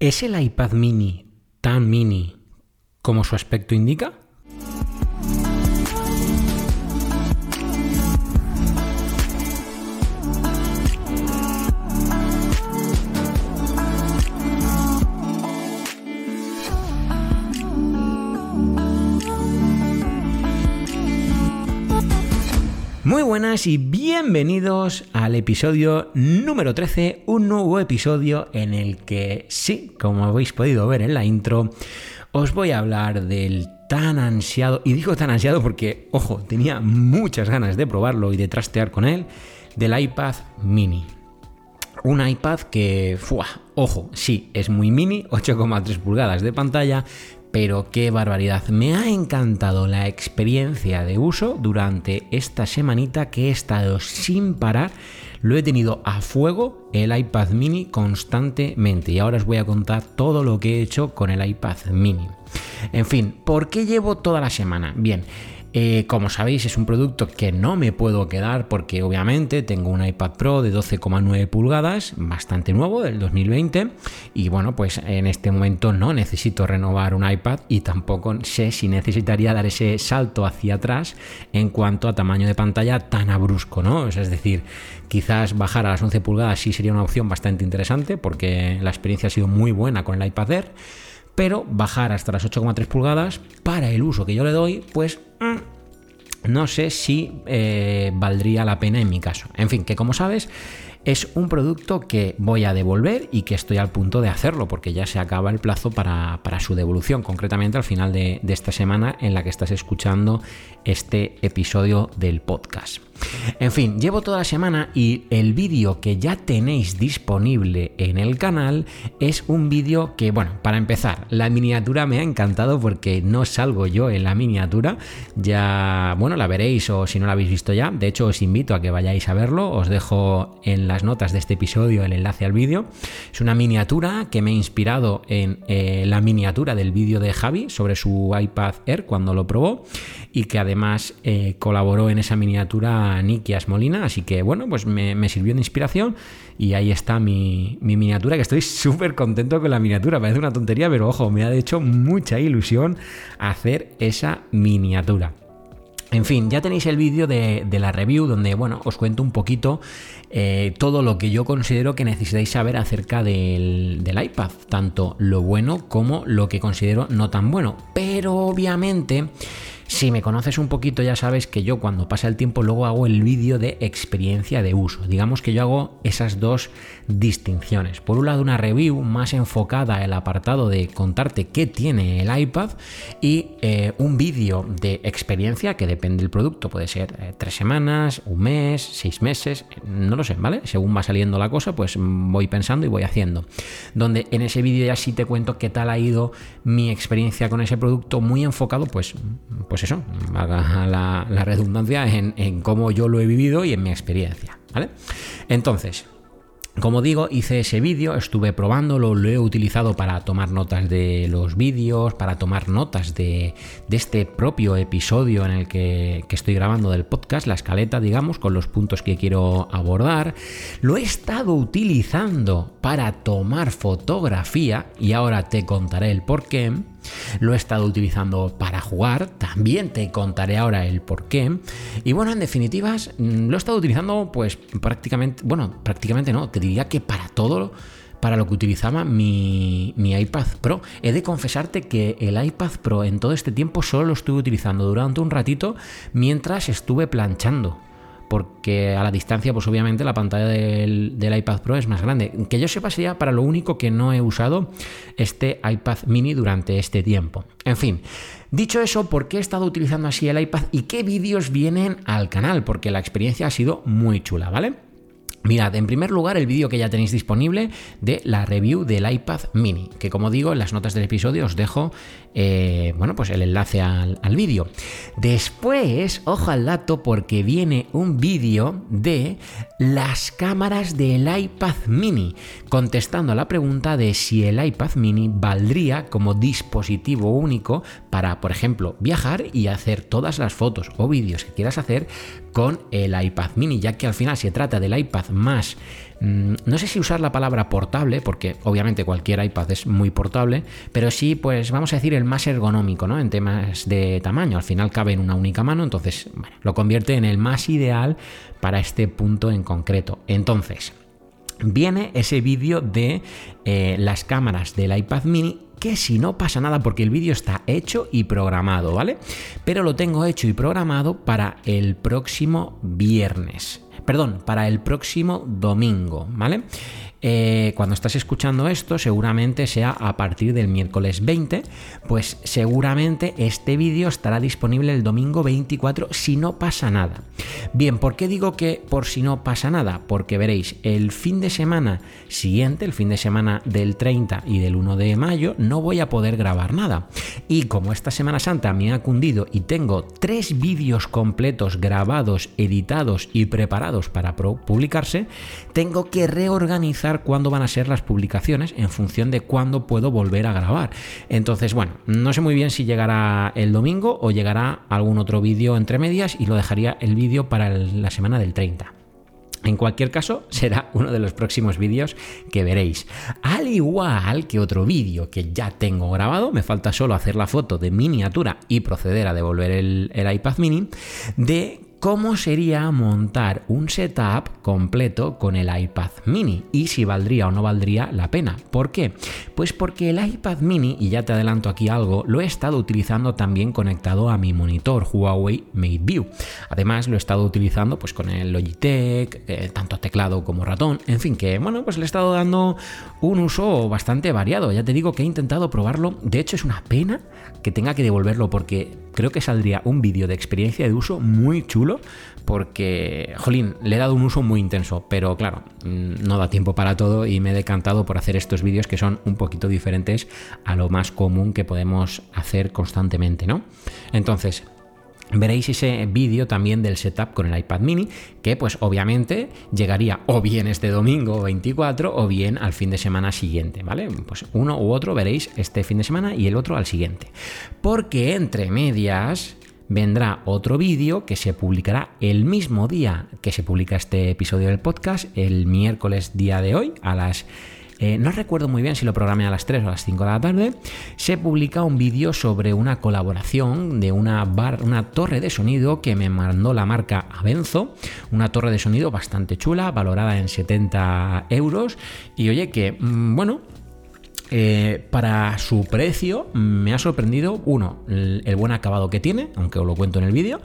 ¿Es el iPad mini tan mini como su aspecto indica? Muy buenas y bienvenidos al episodio número 13, un nuevo episodio en el que, sí, como habéis podido ver en la intro, os voy a hablar del tan ansiado, y digo tan ansiado porque, ojo, tenía muchas ganas de probarlo y de trastear con él, del iPad mini. Un iPad que, ojo, sí, es muy mini, 8,3 pulgadas de pantalla, pero qué barbaridad, me ha encantado la experiencia de uso durante esta semanita que he estado sin parar. Lo he tenido a fuego el iPad mini constantemente y ahora os voy a contar todo lo que he hecho con el iPad mini. En fin, ¿por qué llevo toda la semana? Bien, eh, como sabéis, es un producto que no me puedo quedar porque obviamente tengo un iPad Pro de 12,9 pulgadas, bastante nuevo, del 2020, y bueno, pues en este momento no necesito renovar un iPad y tampoco sé si necesitaría dar ese salto hacia atrás en cuanto a tamaño de pantalla tan abrusco, ¿no? Es decir, quizás bajar a las 11 pulgadas sí sería una opción bastante interesante porque la experiencia ha sido muy buena con el iPad Air pero bajar hasta las 8,3 pulgadas para el uso que yo le doy, pues mm, no sé si eh, valdría la pena en mi caso. En fin, que como sabes, es un producto que voy a devolver y que estoy al punto de hacerlo porque ya se acaba el plazo para, su devolución, concretamente al final de, de esta semana en la que estás escuchando este episodio del podcast. En fin, llevo toda la semana y el vídeo que ya tenéis disponible en el canal es un vídeo que, bueno, para empezar, la miniatura me ha encantado porque no salgo yo en la miniatura, ya, bueno, la veréis o si no la habéis visto ya, de hecho os invito a que vayáis a verlo, os dejo en notas de este episodio el enlace al vídeo. Es una miniatura que me ha inspirado en eh, la miniatura del vídeo de Javi sobre su iPad Air cuando lo probó y que además eh, colaboró en esa miniatura Nikias Molina, así que bueno, pues me, sirvió de inspiración y ahí está mi, mi miniatura, que estoy súper contento con la miniatura, parece una tontería, pero ojo, me ha hecho mucha ilusión hacer esa miniatura. En fin, ya tenéis el vídeo de, la review donde, bueno, os cuento un poquito eh, todo lo que yo considero que necesitáis saber acerca del, del, iPad, tanto lo bueno como lo que considero no tan bueno. Pero obviamente si me conoces un poquito ya sabes que yo cuando pasa el tiempo luego hago el vídeo de experiencia de uso. Digamos que yo hago esas dos distinciones. Por un lado una review más enfocada al apartado de contarte qué tiene el iPad y eh, un vídeo de experiencia que depende del producto. Puede ser eh, tres semanas, un mes, seis meses, no lo sé, ¿vale? Según va saliendo la cosa pues voy pensando y voy haciendo. Donde en ese vídeo ya sí te cuento qué tal ha ido mi experiencia con ese producto muy enfocado pues, pues pues eso, haga la, redundancia en, cómo yo lo he vivido y en mi experiencia. ¿vale? Entonces, como digo, hice ese vídeo, estuve probándolo, lo he utilizado para tomar notas de los vídeos, para tomar notas de, este propio episodio en el que, que, estoy grabando del podcast, la escaleta, digamos, con los puntos que quiero abordar. Lo he estado utilizando para tomar fotografía y ahora te contaré el por qué. Lo he estado utilizando para jugar, también te contaré ahora el por qué. Y bueno, en definitivas, mm, lo he estado utilizando pues prácticamente, bueno, prácticamente no, te diría que para todo para lo que utilizaba mi, mi, iPad Pro. He de confesarte que el iPad Pro en todo este tiempo solo lo estuve utilizando durante un ratito mientras estuve planchando porque a la distancia, pues obviamente la pantalla del, iPad Pro es más grande. Que yo sepa sería para lo único que no he usado este iPad mini durante este tiempo. En fin, dicho eso, ¿por qué he estado utilizando así el iPad y qué vídeos vienen al canal? Porque la experiencia ha sido muy chula, ¿vale? Mirad, en primer lugar el vídeo que ya tenéis disponible de la review del iPad mini, que como digo en las notas del episodio os dejo eh, bueno, pues el enlace al, al vídeo. Después, ojo al dato porque viene un vídeo de las cámaras del iPad mini, contestando a la pregunta de si el iPad mini valdría como dispositivo único para, por ejemplo, viajar y hacer todas las fotos o vídeos que quieras hacer con el iPad mini, ya que al final se trata del iPad más mm, no sé si usar la palabra portable, porque obviamente cualquier iPad es muy portable, pero sí, pues vamos a decir el más ergonómico, ¿no? En temas de tamaño. Al final cabe en una única mano, entonces lo convierte en el más ideal para este punto en concreto. Entonces, viene ese vídeo de eh, las cámaras del iPad mini que si no pasa nada porque el vídeo está hecho y programado, ¿vale? Pero lo tengo hecho y programado para el próximo viernes. Perdón, para el próximo domingo, ¿vale? Eh, cuando estás escuchando esto, seguramente sea a partir del miércoles 20, pues seguramente este vídeo estará disponible el domingo 24 si no pasa nada. Bien, ¿por qué digo que por si no pasa nada? Porque veréis, el fin de semana siguiente, el fin de semana del 30 y del 1 de mayo, no voy a poder grabar nada. Y como esta Semana Santa me ha cundido y tengo tres vídeos completos grabados, editados y preparados para publicarse, tengo que reorganizar cuándo van a ser las publicaciones en función de cuándo puedo volver a grabar. Entonces, bueno, no sé muy bien si llegará el domingo o llegará algún otro vídeo entre medias y lo dejaría el vídeo para la semana del 30. En cualquier caso, será uno de los próximos vídeos que veréis. Al igual que otro vídeo que ya tengo grabado, me falta solo hacer la foto de miniatura y proceder a devolver el, el iPad mini, de cómo sería montar un setup completo con el iPad mini y si valdría o no valdría la pena. ¿Por qué? Pues porque el iPad mini, y ya te adelanto aquí algo, lo he estado utilizando también conectado a mi monitor Huawei MateView. Además lo he estado utilizando pues con el Logitech, eh, tanto teclado como ratón, en fin, que bueno, pues le he estado dando un uso bastante variado. Ya te digo que he intentado probarlo, de hecho es una pena que tenga que devolverlo porque creo que saldría un vídeo de experiencia de uso muy chulo porque, jolín, le he dado un uso muy intenso, pero claro, mm, no da tiempo para todo y me he decantado por hacer estos vídeos que son un poquito diferentes a lo más común que podemos hacer constantemente, ¿no? Entonces, veréis ese vídeo también del setup con el iPad mini, que pues obviamente llegaría o bien este domingo 24 o bien al fin de semana siguiente, ¿vale? Pues uno u otro veréis este fin de semana y el otro al siguiente. Porque entre medias vendrá otro vídeo que se publicará el mismo día que se publica este episodio del podcast, el miércoles día de hoy a las eh, no recuerdo muy bien si lo programé a las 3 o a las 5 de la tarde, se publica un vídeo sobre una colaboración de una, bar, una torre de sonido que me mandó la marca Avenzo, una torre de sonido bastante chula, valorada en 70 euros, y oye que, mm, bueno, eh, para su precio me ha sorprendido, uno, el, buen acabado que tiene, aunque os lo cuento en el vídeo,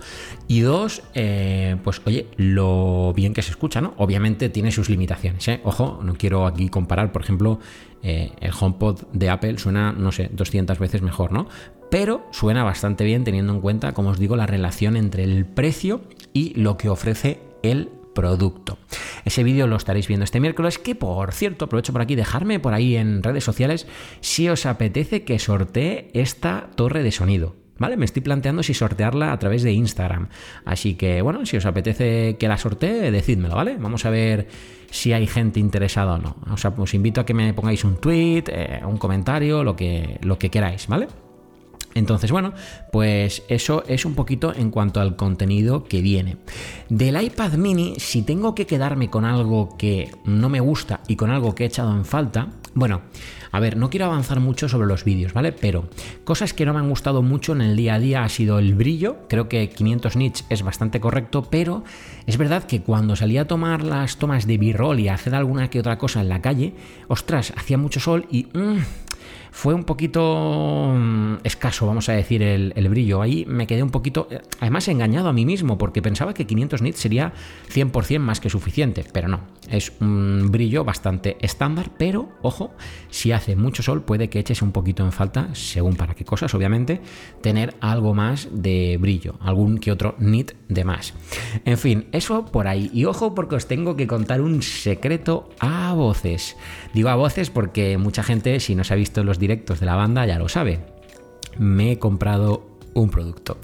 y dos, eh, pues oye, lo bien que se escucha, ¿no? Obviamente tiene sus limitaciones, ¿eh? Ojo, no quiero aquí comparar, por ejemplo, el HomePod de Apple suena, no sé, 200 veces mejor, ¿no? Pero suena bastante bien teniendo en cuenta, como os digo, la relación entre el precio y lo que ofrece el producto. Ese vídeo lo estaréis viendo este miércoles, que por cierto, aprovecho por aquí, dejarme por ahí en redes sociales si os apetece que sortee esta torre de sonido. ¿Vale? Me estoy planteando si sortearla a través de Instagram. Así que, bueno, si os apetece que la sortee, decídmelo, ¿vale? Vamos a ver si hay gente interesada o no. os invito a que me pongáis un tweet, eh, un comentario, lo que, lo que queráis, ¿vale? Entonces, bueno, pues eso es un poquito en cuanto al contenido que viene. Del iPad mini, si tengo que quedarme con algo que no me gusta y con algo que he echado en falta, bueno, a ver, no quiero avanzar mucho sobre los vídeos, ¿vale? Pero cosas que no me han gustado mucho en el día a día ha sido el brillo. Creo que 500 nits es bastante correcto, pero es verdad que cuando salía a tomar las tomas de b-roll y hacer alguna que otra cosa en la calle, ostras, hacía mucho sol y... Mm, fue un poquito mm, escaso, vamos a decir, el, brillo. Ahí me quedé un poquito, eh, además engañado a mí mismo, porque pensaba que 500 nits sería 100% más que suficiente, pero no. Es un brillo bastante estándar, pero ojo, si hace mucho sol puede que eches un poquito en falta, según para qué cosas, obviamente, tener algo más de brillo, algún que otro nit de más. En fin, eso por ahí. Y ojo porque os tengo que contar un secreto a voces. Digo a voces porque mucha gente, si no se ha visto los directos de la banda ya lo sabe. Me he comprado un producto.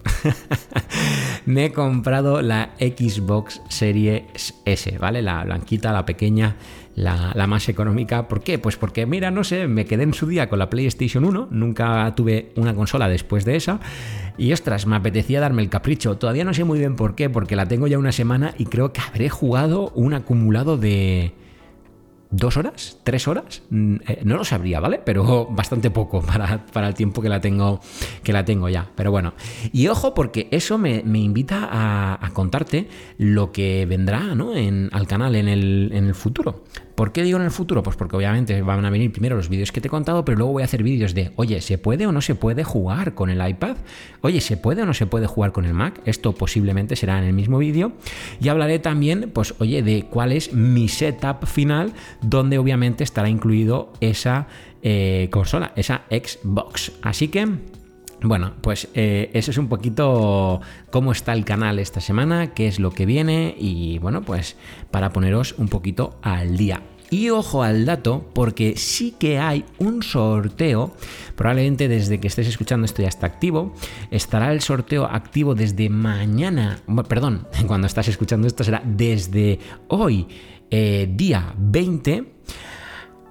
me he comprado la Xbox Series S, ¿vale? La blanquita, la pequeña, la, más económica. ¿Por qué? Pues porque, mira, no sé, me quedé en su día con la PlayStation 1, nunca tuve una consola después de esa. Y ostras, me apetecía darme el capricho. Todavía no sé muy bien por qué, porque la tengo ya una semana y creo que habré jugado un acumulado de dos horas, tres horas, mm, eh, no lo sabría, ¿vale? Pero bastante poco para, el tiempo que la tengo que la tengo ya. Pero bueno, y ojo porque eso me, invita a, contarte lo que vendrá ¿no? en, al canal en el, en el futuro. ¿Por qué digo en el futuro? Pues porque obviamente van a venir primero los vídeos que te he contado, pero luego voy a hacer vídeos de, oye, ¿se puede o no se puede jugar con el iPad? Oye, ¿se puede o no se puede jugar con el Mac? Esto posiblemente será en el mismo vídeo. Y hablaré también, pues, oye, de cuál es mi setup final, donde obviamente estará incluido esa eh, consola, esa Xbox. Así que... Bueno, pues eh, eso es un poquito cómo está el canal esta semana, qué es lo que viene y bueno, pues para poneros un poquito al día. Y ojo al dato, porque sí que hay un sorteo, probablemente desde que estés escuchando esto ya está activo, estará el sorteo activo desde mañana, perdón, cuando estás escuchando esto será desde hoy, eh, día 20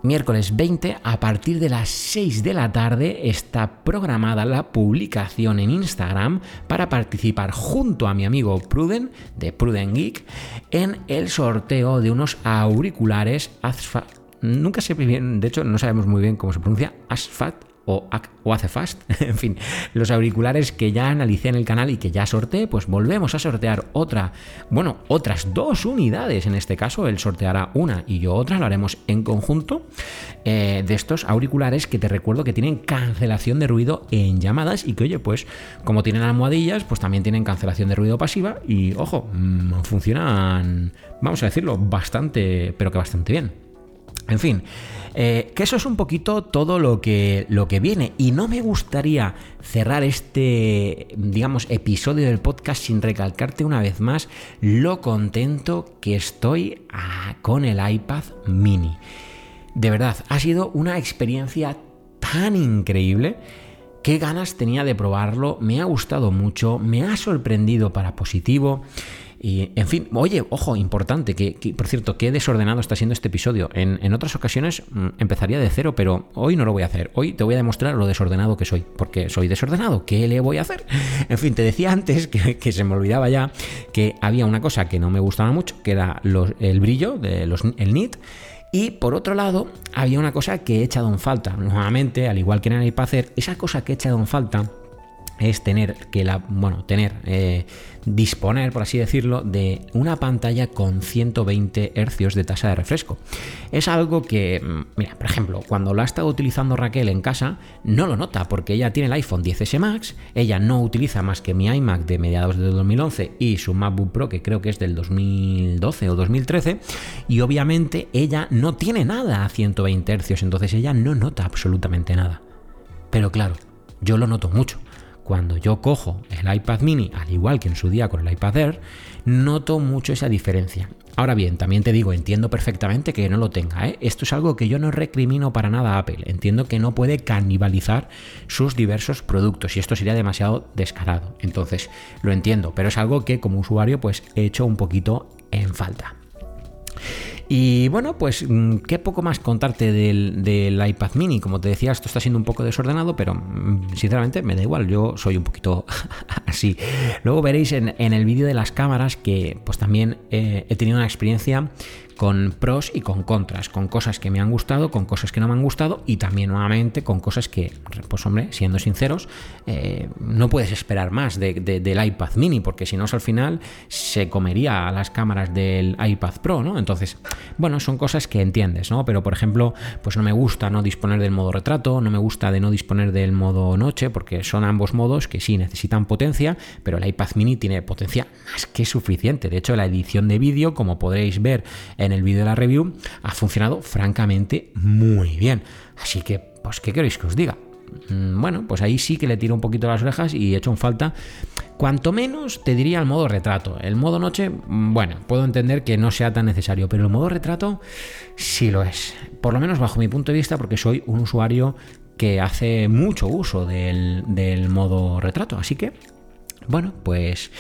miércoles 20 a partir de las 6 de la tarde está programada la publicación en Instagram para participar junto a mi amigo Pruden de Pruden Geek en el sorteo de unos auriculares Nunca sé bien, de hecho no sabemos muy bien cómo se pronuncia, Asfat o, hace fast. en fin, los auriculares que ya analicé en el canal y que ya sorteé, pues volvemos a sortear otra, bueno, otras dos unidades. En este caso, él sorteará una y yo otra, lo haremos en conjunto eh, de estos auriculares que te recuerdo que tienen cancelación de ruido en llamadas y que, oye, pues como tienen almohadillas, pues también tienen cancelación de ruido pasiva y, ojo, mm, funcionan, vamos a decirlo, bastante, pero que bastante bien. En fin, eh, que eso es un poquito todo lo que, lo que viene. Y no me gustaría cerrar este, digamos, episodio del podcast sin recalcarte una vez más lo contento que estoy ah, con el iPad mini. De verdad, ha sido una experiencia tan increíble. Qué ganas tenía de probarlo, me ha gustado mucho, me ha sorprendido para positivo. Y, en fin, oye, ojo, importante, que, por cierto, qué desordenado está siendo este episodio. En, otras ocasiones mm, empezaría de cero, pero hoy no lo voy a hacer. Hoy te voy a demostrar lo desordenado que soy, porque soy desordenado. ¿Qué le voy a hacer? En fin, te decía antes que, se me olvidaba ya que había una cosa que no me gustaba mucho, que era el brillo, de los, el nit. Y por otro lado, había una cosa que he echado en falta. Nuevamente, al igual que en el iPad esa cosa que he echado en falta es tener que la, bueno, tener, eh, disponer, por así decirlo, de una pantalla con 120 Hz de tasa de refresco. Es algo que, mm, mira, por ejemplo, cuando lo ha estado utilizando Raquel en casa, no lo nota porque ella tiene el iPhone 10S Max, ella no utiliza más que mi iMac de mediados de 2011 y su MacBook Pro que creo que es del 2012 o 2013, y obviamente ella no tiene nada a 120 Hz, entonces ella no nota absolutamente nada. Pero claro, yo lo noto mucho cuando yo cojo el iPad mini, al igual que en su día con el iPad Air, noto mucho esa diferencia. Ahora bien, también te digo, entiendo perfectamente que no lo tenga. ¿eh? Esto es algo que yo no recrimino para nada a Apple. Entiendo que no puede canibalizar sus diversos productos y esto sería demasiado descarado. Entonces, lo entiendo, pero es algo que como usuario pues he hecho un poquito en falta. Y bueno, pues mm, qué poco más contarte del, iPad mini. Como te decía, esto está siendo un poco desordenado, pero mm, sinceramente me da igual, yo soy un poquito así. Luego veréis en, el vídeo de las cámaras que pues también eh, he tenido una experiencia con pros y con contras, con cosas que me han gustado, con cosas que no me han gustado y también nuevamente con cosas que, pues hombre, siendo sinceros, eh, no puedes esperar más del iPad mini, porque si no, al final se comería a las cámaras del iPad Pro, ¿no? Entonces, bueno, son cosas que entiendes, ¿no? Pero por ejemplo, pues no me gusta no disponer del modo retrato, no me gusta de no disponer del modo noche, porque son ambos modos que sí necesitan potencia, pero el iPad mini tiene potencia más que suficiente. De hecho, la edición de vídeo, como podréis ver en el vídeo de la review, ha funcionado francamente muy bien. Así que, pues, ¿qué queréis que os diga? Mm, bueno, pues ahí sí que le tiro un poquito las orejas y he hecho en falta. Cuanto menos te diría el modo retrato. El modo noche, mm, bueno, puedo entender que no sea tan necesario, pero el modo retrato sí lo es. Por lo menos bajo mi punto de vista, porque soy un usuario que hace mucho uso del, del modo retrato. Así que bueno, pues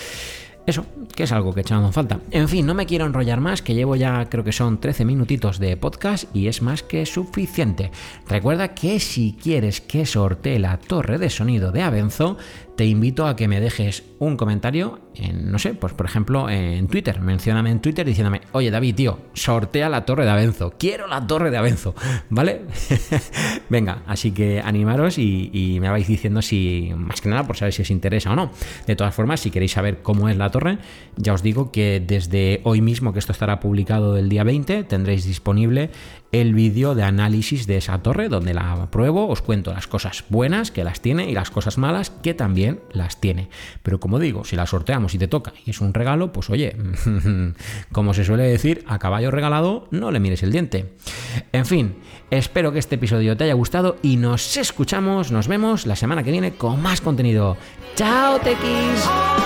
eso, que es algo que echamos falta. En fin, no me quiero enrollar más, que llevo ya creo que son 13 minutitos de podcast y es más que suficiente. Recuerda que si quieres que sortee la torre de sonido de Abenzo, te invito a que me dejes un comentario en, no sé, pues por ejemplo en Twitter. Mencióname en Twitter diciéndome, oye David, tío, sortea la torre de Abenzo. Quiero la torre de Abenzo, ¿vale? Venga, así que animaros y, me vais diciendo si, más que nada, por saber si os interesa o no. De todas formas, si queréis saber cómo es la torre, ya os digo que desde hoy mismo, que esto estará publicado el día 20, tendréis disponible el vídeo de análisis de esa torre donde la pruebo, os cuento las cosas buenas que las tiene y las cosas malas que también las tiene. Pero como digo, si la sorteamos y te toca y es un regalo, pues oye, como se suele decir, a caballo regalado no le mires el diente. En fin, espero que este episodio te haya gustado y nos escuchamos, nos vemos la semana que viene con más contenido. ¡Chao, Tequis!